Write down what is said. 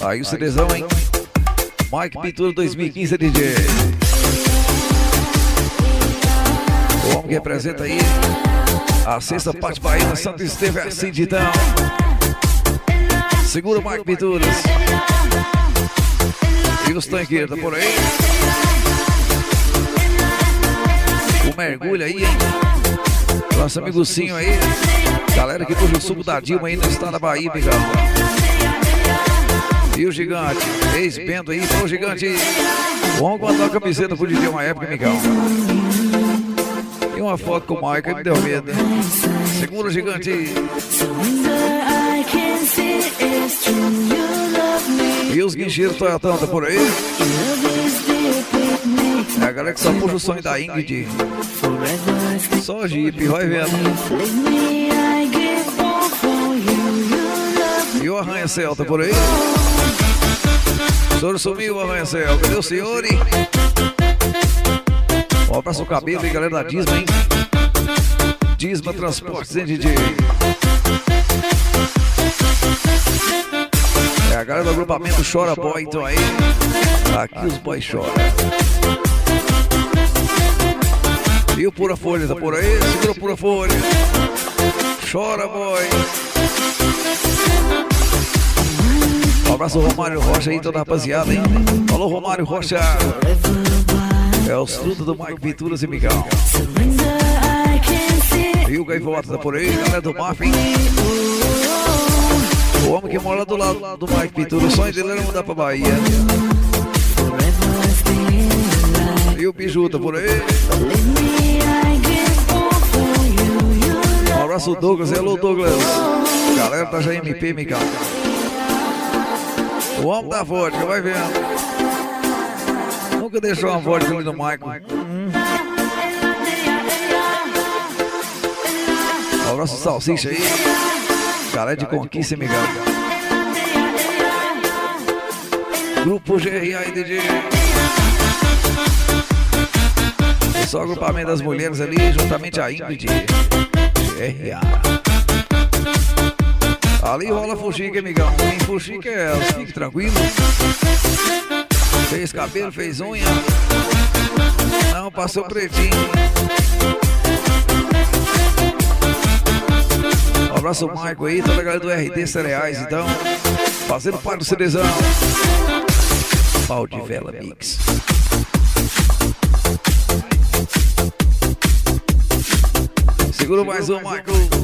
Aí o CDzão, hein? Mike Pintura 2015 DJ. O homem que representa aí a sexta parte baiana, Santo Esteve assim de então. Segura o Mike Pinturas. E os tanqueiros, tá por aí? O mergulho aí, hein? Nosso amigo Cinho aí. Galera que puxa o suco da Dilma aí no estado da Bahia, Miguel. E o gigante, ex-bendo aí, o gigante. Vamos guardar a camiseta pro DJ uma época, Miguel. E uma foto com o Mike, me deu medo? Segura o gigante. E os guincheiros Toyotão, tá por aí? É a galera que só puxa o sonho da Ingrid. Só Jeep, vai vendo. E o arranha-céu, tá por aí? Senhor sumiu, o arranha-céu. Cadê o senhor? Um abraço o cabelo aí, galera da Disma, hein? Disma Transportes, hein, DJ? É a galera do agrupamento Chora Boy, então aí. Aqui os boys choram. E o Pura Folha, tá por aí? Segura o Pura Folha. Chora, boy. Abraço Romário Rocha aí, toda a rapaziada, hein? Falou, Romário Rocha. É os frutos do Mike Pinturas e Miguel. E o Gaivota tá por aí, galera do Muffin. O homem que mora do lado do Mike Pintura, o sonho dele mudar pra Bahia. E o Biju tá por aí. Um abraço Douglas, hello Douglas. Galera tá já MP, Miguel. O homem da vodka, vai vendo. Nunca deixou uma vodka no Michael. Um abraço Salsicha aí. Galera de conquista, Miguel. Grupo GRA e DJ. Só agrupamento das mulheres ali, juntamente a Ingrid. GRA. Ali rola fuxica, amigão. Quem fuxica é elas, fique tranquilo. Fez cabelo, fez unha. Não, passou pretinho. Um abraço ao Marco aí, toda a galera do RD Cereais, então. Fazendo parte do CDzão. Pau de vela mix. Segura mais um, Michael.